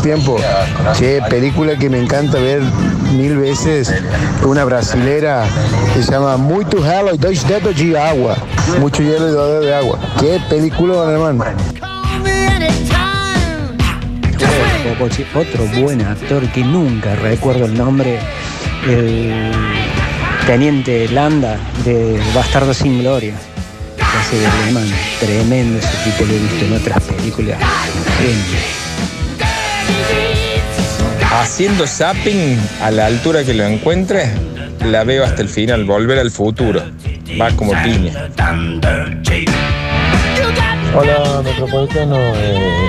Tiempo. Che, película que me encanta ver mil veces. Una brasilera que se llama Muito Hello y Dois Dedos de Agua. Mucho hielo y dos dedos de agua. Qué película, hermano. Otro buen actor que nunca recuerdo el nombre, el teniente Landa de Bastardo sin Gloria. Tremendo ese tipo, lo he visto en otras películas. Haciendo zapping a la altura que lo encuentre, la veo hasta el final, volver al futuro. Va como piña. Hola, Metropolitano. Eh,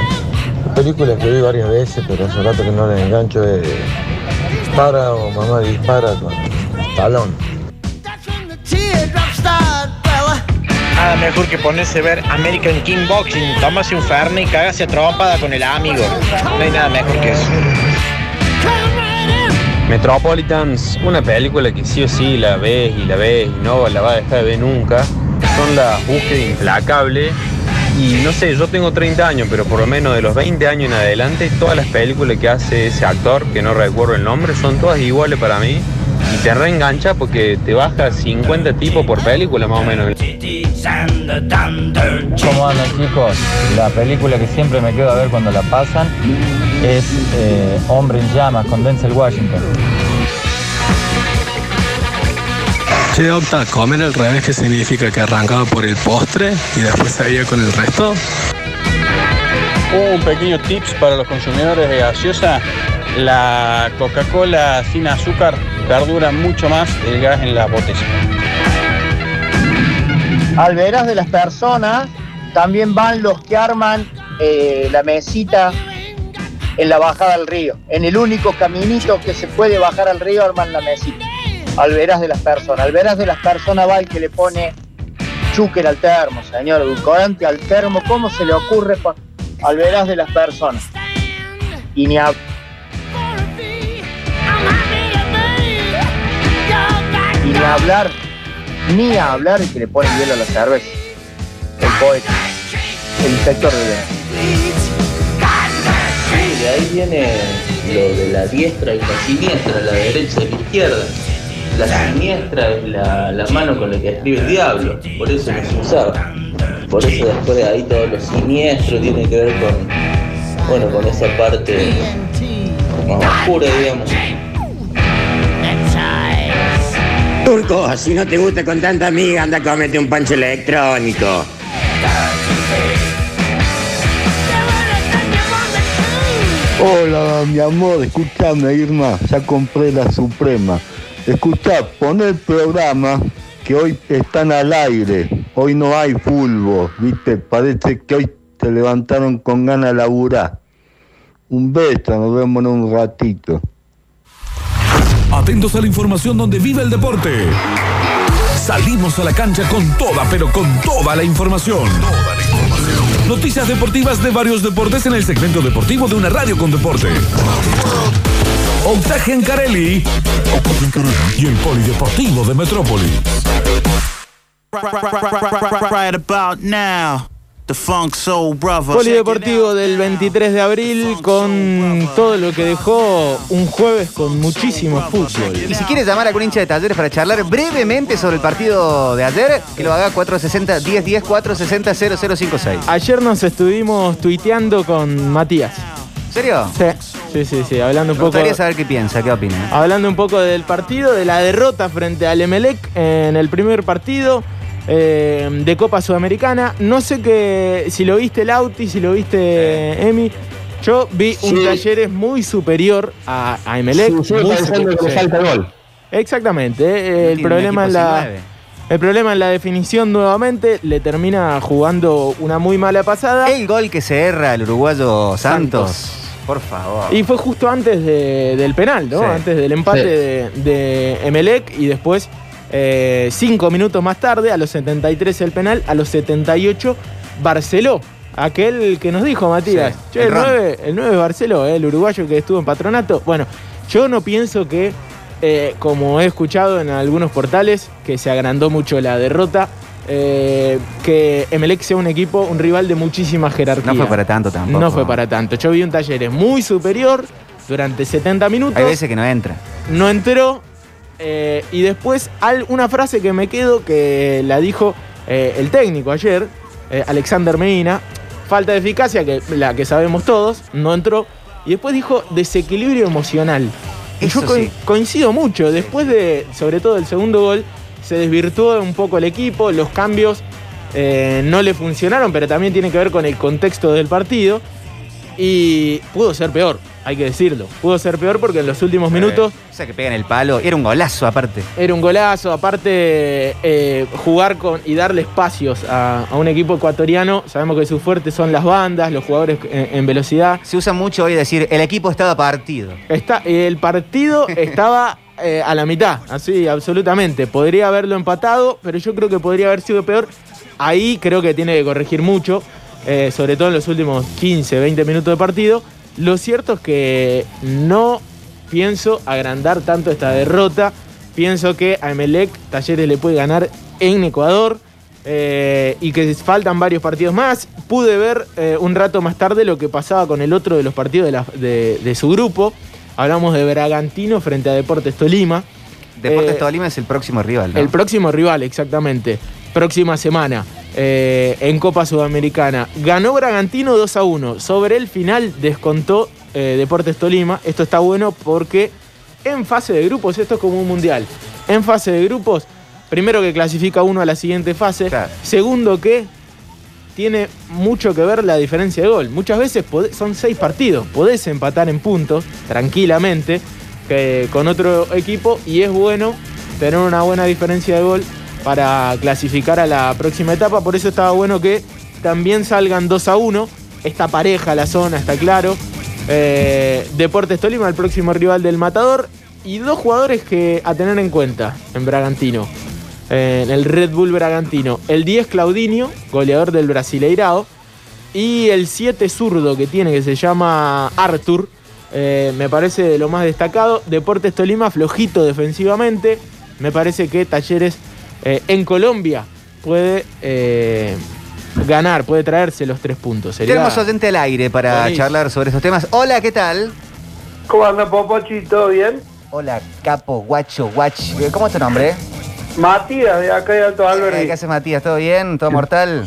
películas que vi varias veces, pero hace rato que no les engancho es Dispara o Mamá Dispara con Talón. Nada mejor que ponerse a ver American King Boxing, tomarse un fernet y cagarse a trompada con el amigo. No hay nada mejor que eso. Metropolitans, una película que sí o sí la ves y la ves y no la va a dejar de ver nunca. Son las búsquedas implacables. Y no sé, yo tengo 30 años, pero por lo menos de los 20 años en adelante, todas las películas que hace ese actor, que no recuerdo el nombre, son todas iguales para mí. Y te reengancha porque te baja 50 tipos por película más o menos. ¿Cómo andan chicos? La película que siempre me quedo a ver cuando la pasan es eh, Hombre en llamas con Denzel Washington. Che, Octa, comer al revés, ¿qué significa? ¿Que arrancaba por el postre y después seguía con el resto? Un pequeño tips para los consumidores de gaseosa. La Coca-Cola sin azúcar perdura mucho más el gas en la botella. Al veras de las personas también van los que arman eh, la mesita en la bajada al río. En el único caminito que se puede bajar al río arman la mesita. Al veras de las personas. Al veras de las personas va el que le pone chúquer al termo, señor, edulcorante al termo. ¿Cómo se le ocurre? pa- Al veras de las personas. Y ni hab- Y ni hablar, ni hablar el que le pone hielo a la cerveza. El poeta, el inspector de De ahí viene lo de la diestra y la siniestra, la derecha y la izquierda. La siniestra es la, la mano con la que escribe el diablo, por eso no se usaba. Por eso después de ahí todo lo siniestro tiene que ver con, bueno, con esa parte más oscura, digamos. Turco, si no te gusta con tanta amiga, anda a comerte un pancho electrónico. Hola, mi amor, escúchame, Irma, ya compré la Suprema. Escuchá, pon el programa que hoy están al aire. Hoy no hay fútbol, ¿viste? Parece que hoy te levantaron con ganas de laburar. Un beso, nos vemos en un ratito. Atentos a la información donde vive el deporte. Salimos a la cancha con toda, pero con toda la información. Noticias deportivas de varios deportes en el segmento deportivo de una radio con deporte. Octagen Carelli y el Polideportivo de Metrópolis. Right about now. Polideportivo del 23 de abril con todo lo que dejó un jueves con muchísimo fútbol. Y si quieres llamar a algún hincha de talleres para charlar brevemente sobre el partido de ayer, que lo haga 460-1010, 460-0056. Ayer nos estuvimos tuiteando con Matías. ¿En serio? Sí, sí, sí, sí, hablando un Me poco. gustaría saber qué piensa, qué opina. Hablando un poco del partido, de la derrota frente al Emelec en el primer partido eh, de Copa Sudamericana. No sé que, si lo viste Lauti, si lo viste Emi. Yo vi un. Talleres muy superior a, a Emelec. Sí, sigue muy pensando superior. que le Sí. falta gol. Exactamente. eh, el problema en la. El problema en la definición nuevamente le termina jugando una muy mala pasada. El gol que se erra el uruguayo Santos. Por favor. Y fue justo antes de- del penal, ¿no? Sí. Antes del empate Sí. de, de Emelec y después, eh, cinco minutos más tarde, a los 73 el penal, a los 78 Barceló. Aquel que nos dijo Matías. Sí, Che, el el, Ron. 9, el 9 Barceló, eh, el uruguayo que estuvo en patronato. Bueno, yo no pienso que, eh, como he escuchado en algunos portales, que se agrandó mucho la derrota. que Emelec sea un equipo, un rival de muchísima jerarquía. No fue para tanto tampoco. No fue para tanto. Yo vi un Talleres muy superior durante 70 minutos. Hay veces que no entra. No entró. Eh, y después una frase que me quedo que la dijo eh, el técnico ayer, eh, Alexander Medina. Falta de eficacia, que la que sabemos todos, no entró. Y después dijo desequilibrio emocional. Y yo co- sí. coincido mucho. Después de, sobre todo el segundo gol, se desvirtuó un poco el equipo. Los cambios no le funcionaron, pero también tiene que ver con el contexto del partido. Y pudo ser peor, hay que decirlo. Pudo ser peor porque en los últimos minutos O sea, que pegan el palo. Era un golazo aparte. era un golazo. Aparte, eh, jugar con y darle espacios a, a un equipo ecuatoriano. Sabemos que sus fuertes son las bandas, los jugadores en, en velocidad. Se usa mucho hoy decir, el equipo estaba partido. Está, el partido estaba eh, a la mitad, así, absolutamente. Podría haberlo empatado, pero yo creo que podría haber sido peor. Ahí creo que tiene que corregir mucho, eh, sobre todo en los últimos 15, 20 minutos de partido. Lo cierto es que no pienso agrandar tanto esta derrota. Pienso que a Emelec Talleres le puede ganar en Ecuador. eh, y que faltan varios partidos más. Pude ver eh, un rato más tarde lo que pasaba con el otro de los partidos de, la- de- de su grupo. Hablamos de Bragantino frente a Deportes Tolima. Deportes Eh, Tolima es el próximo rival, ¿no? El próximo rival, exactamente. Próxima semana eh, en Copa Sudamericana. Ganó Bragantino 2 a 1. Sobre el final descontó eh, Deportes Tolima. Esto está bueno porque en fase de grupos, esto es como un mundial. En fase de grupos, primero que clasifica uno a la siguiente fase. Segundo que tiene mucho que ver la diferencia de gol. Muchas veces podés- son seis partidos. Podés empatar en puntos tranquilamente que con otro equipo y es bueno tener una buena diferencia de gol para clasificar a la próxima etapa. Por eso estaba bueno que también salgan 2 a 1. Está pareja la zona, está claro. Eh, Deportes Tolima, el próximo rival del Matador. Y dos jugadores que a tener en cuenta en Bragantino. Eh, En el Red Bull Bragantino. El 10 Claudinho, goleador del Brasileirao. Y el 7 zurdo que tiene, que se llama Arthur. eh, me parece de lo más destacado. Deportes Tolima, flojito defensivamente. Me parece que Talleres eh, en Colombia puede eh, ganar, puede traerse los tres puntos. Sería- Tenemos oyente al aire para Buenísimo. charlar sobre estos temas. Hola, ¿qué tal? ¿Cómo anda, Popochi? ¿Todo bien? Hola, capo, guacho, guach. ¿Cómo es tu nombre? Matías, de acá de Alto Alberdi. Eh, ¿Qué haces, Matías? ¿Todo bien? ¿Todo mortal?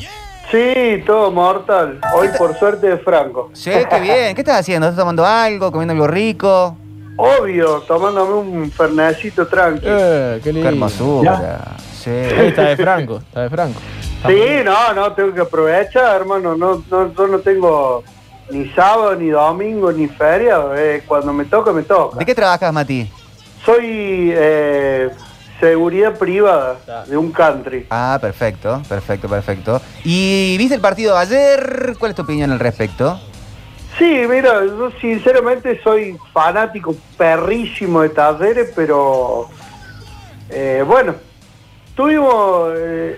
Sí, todo mortal. Hoy por suerte de Franco. Sí, qué bien. ¿Qué estás haciendo? ¿Estás tomando algo? ¿Comiendo algo rico? Obvio, tomándome un fernecito tranqui. Eh, qué lindo. Qué hermosura. Sí. Está de Franco, está de Franco. Sí, no, no, tengo que aprovechar, hermano. No, no, yo no tengo ni sábado, ni domingo, ni feriado. eh, cuando me toca, me toca. ¿De qué trabajas, Mati? Soy eh, seguridad privada de un country. Ah, perfecto, perfecto, perfecto. ¿Y viste el partido de ayer? ¿Cuál es tu opinión al respecto? Sí, mira, yo sinceramente soy fanático perrísimo de Talleres, pero eh, bueno, tuvimos, eh,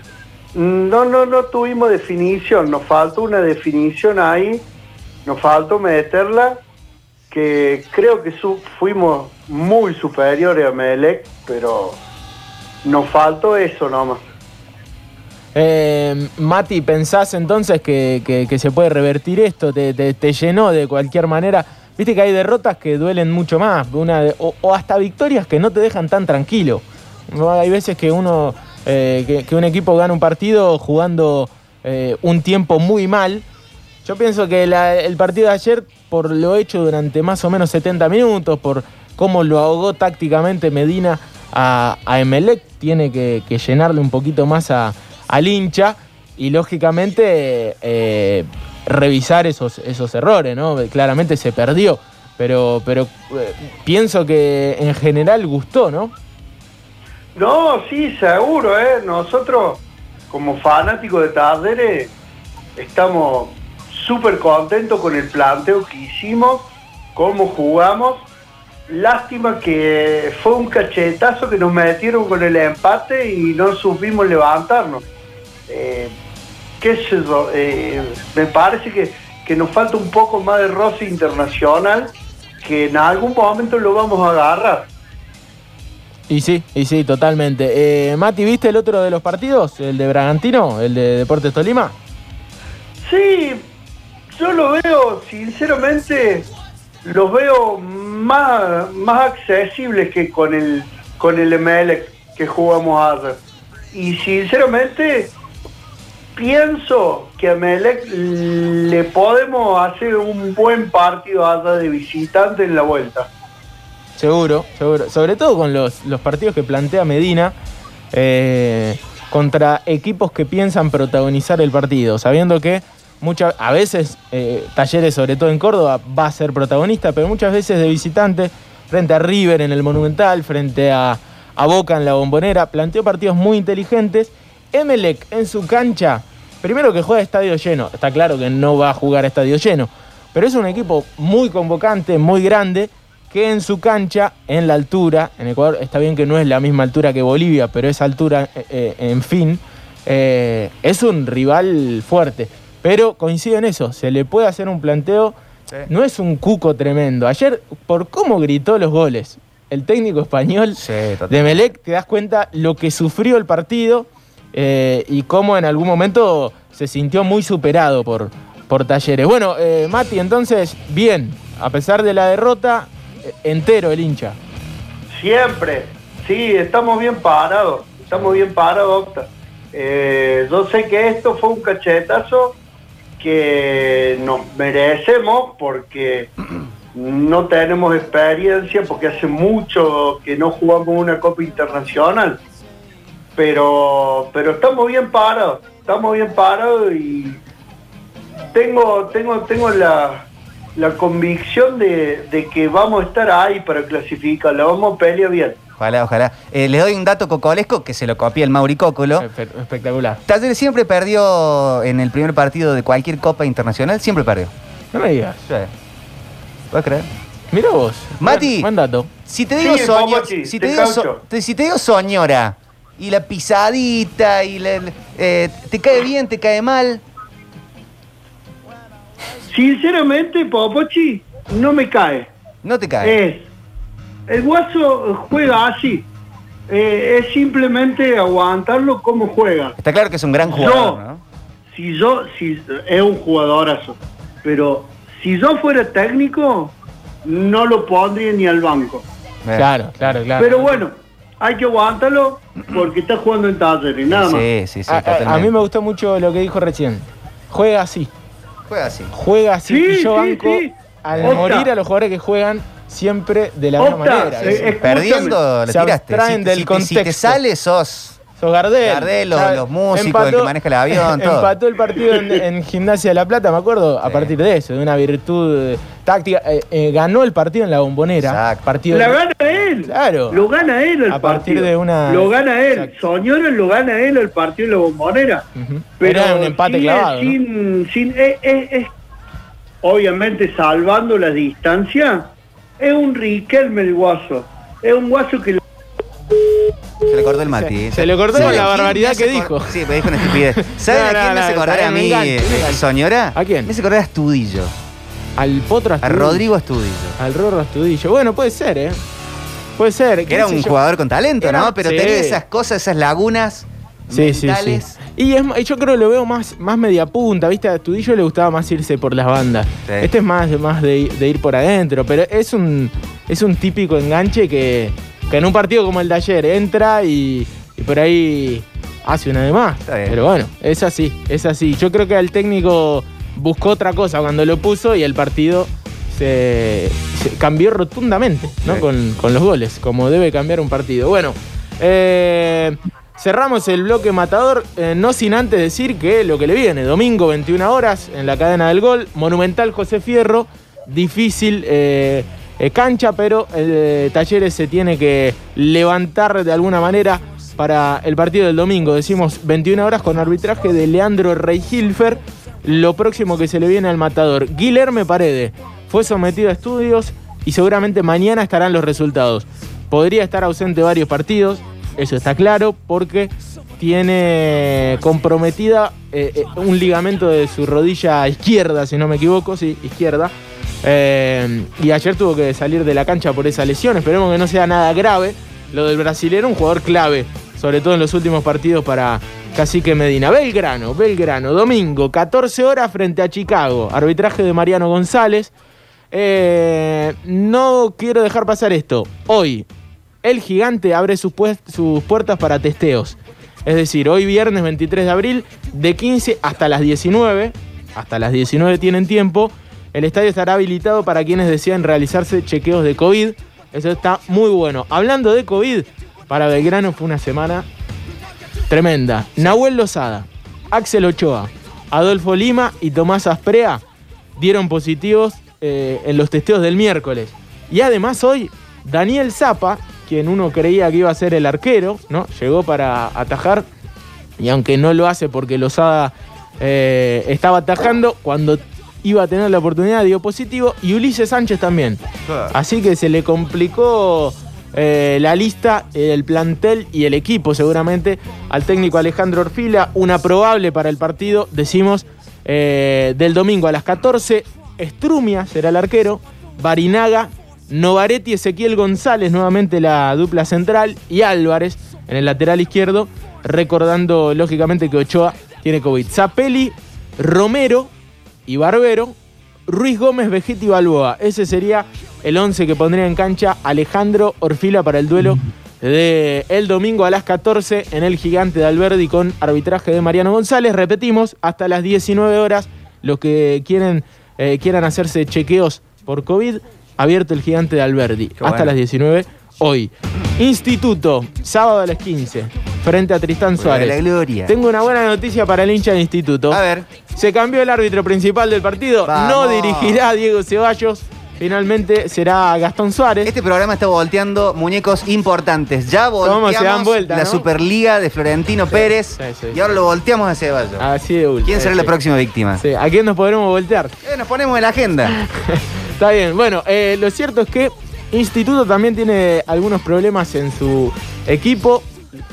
no, no, no tuvimos definición, nos faltó una definición ahí, nos faltó meterla, que creo que fuimos muy superiores a Melec, pero nos faltó eso nomás. Eh, Mati, ¿pensás entonces que, que- se puede revertir esto? ¿Te, te- llenó de cualquier manera? Viste que hay derrotas que duelen mucho más, una o, o hasta victorias que no te dejan tan tranquilo. Hay veces que uno, eh, que, un equipo gana un partido jugando eh, un tiempo muy mal. Yo pienso que el partido de ayer, por lo hecho durante más o menos 70 minutos, por cómo lo ahogó tácticamente Medina a, Emelec, tiene que, llenarle un poquito más a- al hincha y lógicamente eh, revisar esos, esos errores, ¿no? Claramente se perdió, pero, pero pienso que en general gustó, ¿no? No, sí, seguro, ¿eh? Nosotros, como fanáticos de Talleres, estamos súper contentos con el planteo que hicimos, cómo jugamos. Lástima que fue un cachetazo que nos metieron con el empate y no supimos levantarnos. Eh, eh, me parece que, que nos falta un poco más de roce internacional que en algún momento lo vamos a agarrar. Y sí, y sí, totalmente. Eh, Mati, ¿viste el otro de los partidos? ¿El de Bragantino? ¿El de Deportes Tolima? Sí, yo lo veo, sinceramente, los veo más, más accesibles que con el con el ML que jugamos ayer. Y sinceramente, pienso que a Melec le podemos hacer un buen partido allá de visitante en la vuelta. Seguro, seguro. Sobre todo con los, los partidos que plantea Medina eh, contra equipos que piensan protagonizar el partido, sabiendo que muchas, a veces eh, Talleres, sobre todo en Córdoba, va a ser protagonista, pero muchas veces de visitante, frente a River en el Monumental, frente a, a Boca en la Bombonera, planteó partidos muy inteligentes. Emelec en su cancha, primero que juega estadio lleno, está claro que no va a jugar estadio lleno, pero es un equipo muy convocante, muy grande, que en su cancha, en la altura, en Ecuador está bien que no es la misma altura que Bolivia, pero esa altura, eh, eh, en fin, eh, es un rival fuerte. Pero coincido en eso, se le puede hacer un planteo, no es un cuco tremendo. Ayer, por cómo gritó los goles, el técnico español de Melec, te das cuenta lo que sufrió el partido eh, y cómo en algún momento se sintió muy superado por, por Talleres. Bueno, Mati, entonces, bien, a pesar de la derrota, entero el hincha. Siempre, sí, estamos bien parados, estamos bien parados, Octa. Eh, yo sé que esto fue un cachetazo que nos merecemos porque no tenemos experiencia, porque hace mucho que no jugamos una Copa Internacional. Pero, pero estamos bien parados, estamos bien parados y tengo, tengo, tengo la, la convicción de, de que vamos a estar ahí para clasificar, la vamos a pelear bien. Ojalá, ojalá. Eh, les doy un dato cocolesco que se lo copia el Mauri Cócolo. Espectacular. Talleres siempre perdió en el primer partido de cualquier Copa Internacional, siempre perdió. No me digas. Sí. ¿Puedes creer? Mira vos. Mati, Buen dato. si te digo Sí, soño- si te te digo, so- caucho. te- si te digo soñora y la pisadita y la- la- eh, te cae bien, te cae mal. Sinceramente, Popochi, no me cae. No te cae. Es, el guaso juega así. Eh, es simplemente aguantarlo como juega. Está claro que es un gran jugador, Yo, ¿no? si yo, si es un jugadorazo, pero si yo fuera técnico, no lo pondría ni al banco. Claro, claro, claro. Pero bueno, hay que aguantarlo porque está jugando en talleres, nada más. Sí, sí, sí. a, a- a totalmente. mí me gustó mucho lo que dijo recién. Juega así. Juega así. Juega así. Sí, y yo sí, banco sí. al morir a los jugadores que juegan siempre de la misma manera. eh. Perdiendo, le Se tiraste. Si, te- del si te- si te contexto. sale, sos. Sos Gardel. Gardel, los- músicos, el que maneja el avión, todo. Empató el partido en, en Gimnasia de la Plata, me acuerdo, a partir de eso, de una virtud eh, táctica. Eh, eh, ganó el partido en la bombonera. Partido La gana él. Claro. Lo gana él el A partir partido. de una- Lo gana él. Soñora lo gana él el partido de la bombonera. Pero Era un empate sigue clavado, ¿no? Sin, sin, es- es- es- obviamente salvando la distancia, es un Riquelme el guaso. Es un guaso que le cortó el Mati. Se- le cortó ¿Sabe con la barbaridad me que dijo. Sí, me dijo una estupidez. ¿Sabes No, a no, quién me no, hace acordar está a bien, mí, un eh. Soñora? ¿A quién? Me hace acordar a Astudillo. Al Potro A Astudillo. Rodrigo Astudillo. Al Rorro Astudillo. Bueno, puede ser, ¿eh? Puede ser. Que qué era sé un yo. jugador con talento, Era- ¿no? Pero sí. tenía esas cosas, esas lagunas Sí, sí, sí. mentales. Y es, y yo creo que lo veo más, más media punta, ¿viste? A Tudillo le gustaba más irse por las bandas. Sí. Este es más, más de, de ir por adentro, pero es un, es un típico enganche que, que en un partido como el de ayer entra y, y por ahí hace una de más. Pero bueno, es así, es así. Yo creo que el técnico buscó otra cosa cuando lo puso y el partido se, se cambió rotundamente ¿no? Sí. con, con los goles, como debe cambiar un partido. Bueno, eh, cerramos el bloque matador, eh, no sin antes decir que lo que le viene, domingo 21 horas en la cadena del gol, Monumental José Fierro, difícil eh, cancha, pero eh, Talleres se tiene que levantar de alguna manera para el partido del domingo. Decimos 21 horas con arbitraje de Leandro Rey Hilfer. Lo próximo que se le viene al matador, Guilherme Paredes, fue sometido a estudios y seguramente mañana estarán los resultados. Podría estar ausente varios partidos, eso está claro, porque tiene comprometida eh, eh, un ligamento de su rodilla izquierda, si no me equivoco, sí, izquierda. Eh, y ayer tuvo que salir de la cancha por esa lesión. Esperemos que no sea nada grave, lo del brasilero, un jugador clave, sobre todo en los últimos partidos para Cacique Medina. Belgrano, Belgrano, domingo, 14 horas frente a Chicago. Arbitraje de Mariano González. Eh, no quiero dejar pasar esto. Hoy, el gigante abre sus, sus puertas para testeos. Es decir, hoy viernes 23 de abril, de 15 hasta las 19, hasta las 19 tienen tiempo, el estadio estará habilitado para quienes desean realizarse chequeos de COVID. Eso está muy bueno. Hablando de COVID, para Belgrano fue una semana tremenda. Nahuel Lozada, Axel Ochoa, Adolfo Lima y Tomás Asprea dieron positivos eh, en los testeos del miércoles. Y además hoy, Daniel Zapa, quien uno creía que iba a ser el arquero, ¿no? Llegó para atajar. Y aunque no lo hace porque Lozada eh, estaba atajando, cuando iba a tener la oportunidad dio positivo. Y Ulises Sánchez también. Así que se le complicó eh, la lista, el plantel y el equipo seguramente al técnico Alejandro Orfila. Una probable para el partido, decimos, eh, del domingo a las 14. Strumia será el arquero. Barinaga, Novaretti, Ezequiel González, nuevamente la dupla central. Y Álvarez en el lateral izquierdo. Recordando lógicamente que Ochoa tiene COVID. Zapelli, Romero y Barbero. Ruiz Gómez, Vegetti y Balboa. Ese sería el 11 que pondría en cancha Alejandro Orfila para el duelo de el domingo a las 14 en el Gigante de Alberdi con arbitraje de Mariano González. Repetimos, hasta las 19 horas los que quieren, eh, quieran hacerse chequeos por COVID, abierto el Gigante de Alberdi. hasta bueno. las 19 hoy. Instituto, sábado a las 15, frente a Tristán Suárez. la gloria. Tengo una buena noticia para el hincha del Instituto. A ver. Se cambió el árbitro principal del partido. Vamos. No dirigirá a Diego Ceballos. Finalmente será Gastón Suárez. Este programa está volteando muñecos importantes. Ya volteamos ¿Cómo se dan vuelta, la no? Superliga de Florentino Pérez y ahora lo volteamos a Ceballos. Así de último. ¿Quién será la próxima víctima? Sí, ¿A quién nos podremos voltear? Eh, nos ponemos en la agenda. Está bien. Bueno, eh, lo cierto es que Instituto también tiene algunos problemas en su equipo.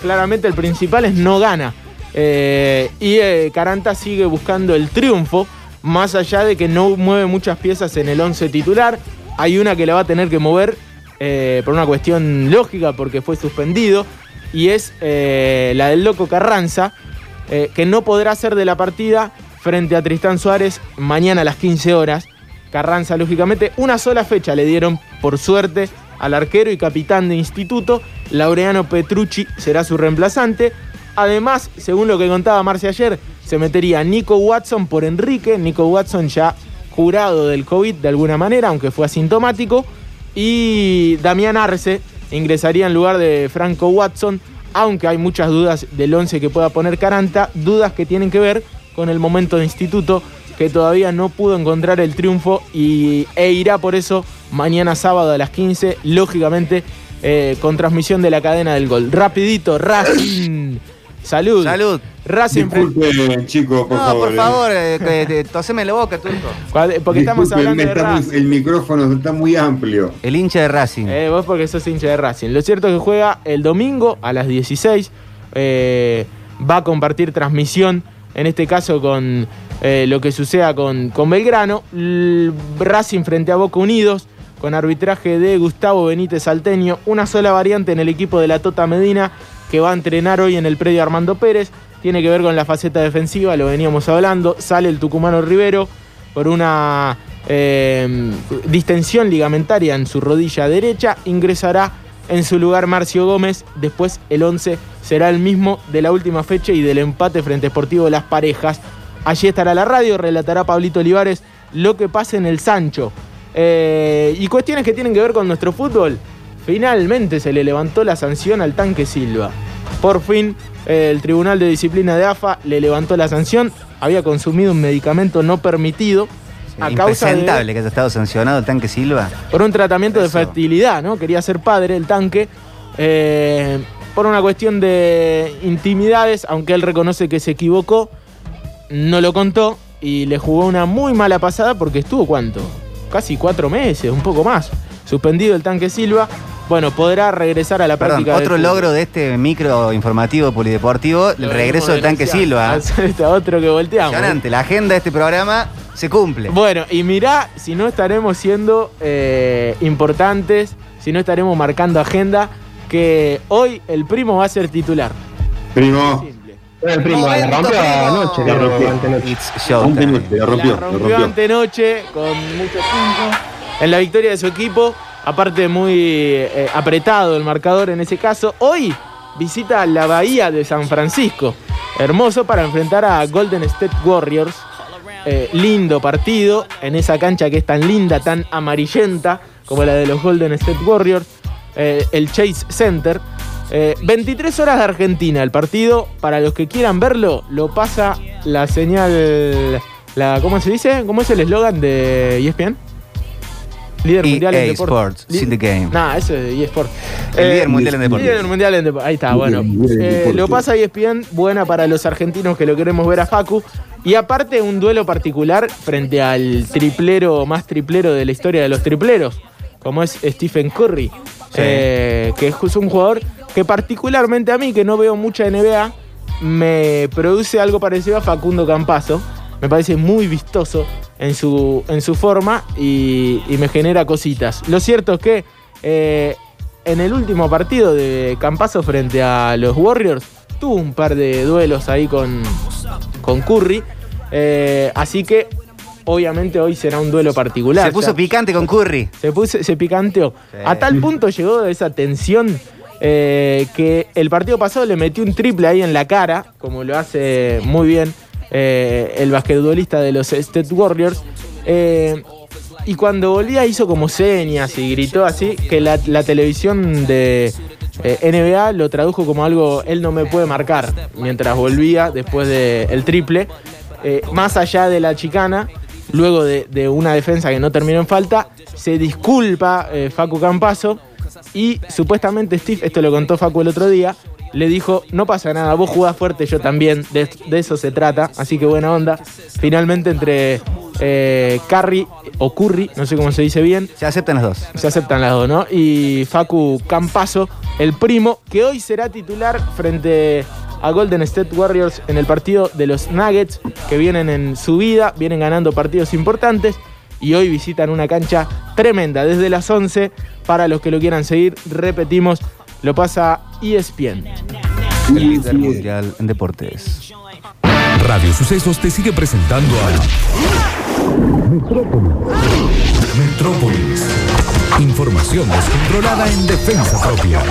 Claramente el principal es no gana. Eh, y eh, Caranta sigue buscando el triunfo, más allá de que no mueve muchas piezas en el 11 titular. Hay una que la va a tener que mover eh, por una cuestión lógica, porque fue suspendido, y es eh, la del Loco Carranza, que no podrá ser de la partida frente a Tristán Suárez mañana a las 15 horas. Carranza, lógicamente, una sola fecha le dieron, por suerte, al arquero y capitán de instituto. Laureano Petrucci será su reemplazante. Además, según lo que contaba Marcia ayer, se metería Nico Watson por Enrique. Nico Watson ya curado del COVID de alguna manera, aunque fue asintomático. Y Damián Arce ingresaría en lugar de Franco Watson, aunque hay muchas dudas del 11 que pueda poner Caranta, dudas que tienen que ver con el momento de instituto que todavía no pudo encontrar el triunfo y, e irá por eso mañana sábado a las 15, lógicamente eh, con transmisión de la cadena del gol. Rapidito, Racing. Salud. Salud. Racing. Disculpe, chico, por no, favor. por eh. favor, eh, toseme la boca, turco. Porque estamos hablando de Racing. El micrófono está muy amplio. El hincha de Racing. Eh, vos porque sos hincha de Racing. Lo cierto es que juega el domingo a las 16. eh, va a compartir transmisión, en este caso con eh, lo que suceda con, con Belgrano. L- Racing frente a Boca Unidos, con arbitraje de Gustavo Benítez Salteño. Una sola variante en el equipo de la Tota Medina, que va a entrenar hoy en el predio Armando Pérez. Tiene que ver con la faceta defensiva, lo veníamos hablando. Sale el tucumano Rivero por una eh, distensión ligamentaria en su rodilla derecha. Ingresará en su lugar Marcio Gómez. Después el 11 será el mismo de la última fecha y del empate frente Sportivo Las Parejas. Allí estará la radio, relatará Pablito Olivares lo que pasa en el Sancho. Eh, y cuestiones que tienen que ver con nuestro fútbol. Finalmente se le levantó la sanción al tanque Silva. Por fin el Tribunal de Disciplina de AFA le levantó la sanción. Había consumido un medicamento no permitido a causa de que haya estado sancionado el tanque Silva. por un tratamiento de fertilidad, ¿no? Quería ser padre el tanque. eh, por una cuestión de intimidades, aunque él reconoce que se equivocó, no lo contó y le jugó una muy mala pasada porque estuvo cuánto? Casi cuatro meses, un poco más. Suspendido el tanque Silva. Bueno, podrá regresar a la Perdón, práctica. otro logro de este micro informativo polideportivo, el regreso del tanque Silva. Este otro que volteamos. Impresionante, la agenda de este programa se cumple. Bueno, y mirá si no estaremos siendo eh, importantes, si no estaremos marcando agenda que hoy el primo va a ser titular. Primo. El primo, la rompió anoche, la rompió antenoche. La rompió, La la rompió rompió. antenoche con mucho tiempo en la victoria de su equipo. Aparte, muy eh, apretado el marcador en ese caso. Hoy visita la Bahía de San Francisco. Hermoso para enfrentar a Golden State Warriors. Eh, lindo partido en esa cancha que es tan linda, tan amarillenta como la de los Golden State Warriors. Eh, el Chase Center. Eh, 23 horas de Argentina el partido. Para los que quieran verlo, lo pasa la señal. ¿Cómo se dice? ¿Cómo es el eslogan de ESPN? Líder mundial en EA deporte. E Sports, Li- sin the game. Nah, eso es de eSport. El líder mundial en deportes. Líder mundial en deportes. Ahí está, bueno. Eh, deportes. lo pasa ESPN, buena para los argentinos que lo queremos ver a Facu. Y aparte, un duelo particular frente al triplero más triplero de la historia de los tripleros, como es Stephen Curry. eh, que es un jugador que particularmente a mí, que no veo mucha NBA, me produce algo parecido a Facundo Campazo. Me parece muy vistoso en su, en su forma y, y me genera cositas. Lo cierto es que eh, en el último partido de Campazo frente a los Warriors tuvo un par de duelos ahí con, con Curry. Eh, así que obviamente hoy será un duelo particular. Se puso picante con Curry. se, puso, se picanteó. A tal punto llegó esa tensión eh, que el partido pasado le metió un triple ahí en la cara, como lo hace muy bien eh, el basquetbolista de los State Warriors. Eh, y cuando volvía hizo como señas y gritó así que la, televisión de eh, NBA lo tradujo como algo, él no me puede marcar, mientras volvía después del triple. Más allá de la chicana, luego de, una defensa que no terminó en falta, se disculpa Facu Campazo y supuestamente Steve, esto lo contó Facu el otro día, le dijo, no pasa nada, vos jugás fuerte, yo también, de, de eso se trata, así que buena onda. Finalmente entre eh, Curry o Curry, no sé cómo se dice bien. Se aceptan las dos. Se aceptan las dos, ¿no? Y Facu Campazo, el primo, que hoy será titular frente a Golden State Warriors en el partido de los Nuggets, que vienen en su vida, vienen ganando partidos importantes y hoy visitan una cancha tremenda desde las 11. Para los que lo quieran seguir, repetimos, lo pasa ESPN. El líder mundial en deportes. Radio Sucesos te sigue presentando a Metrópolis. Metrópolis. Información descontrolada en defensa propia.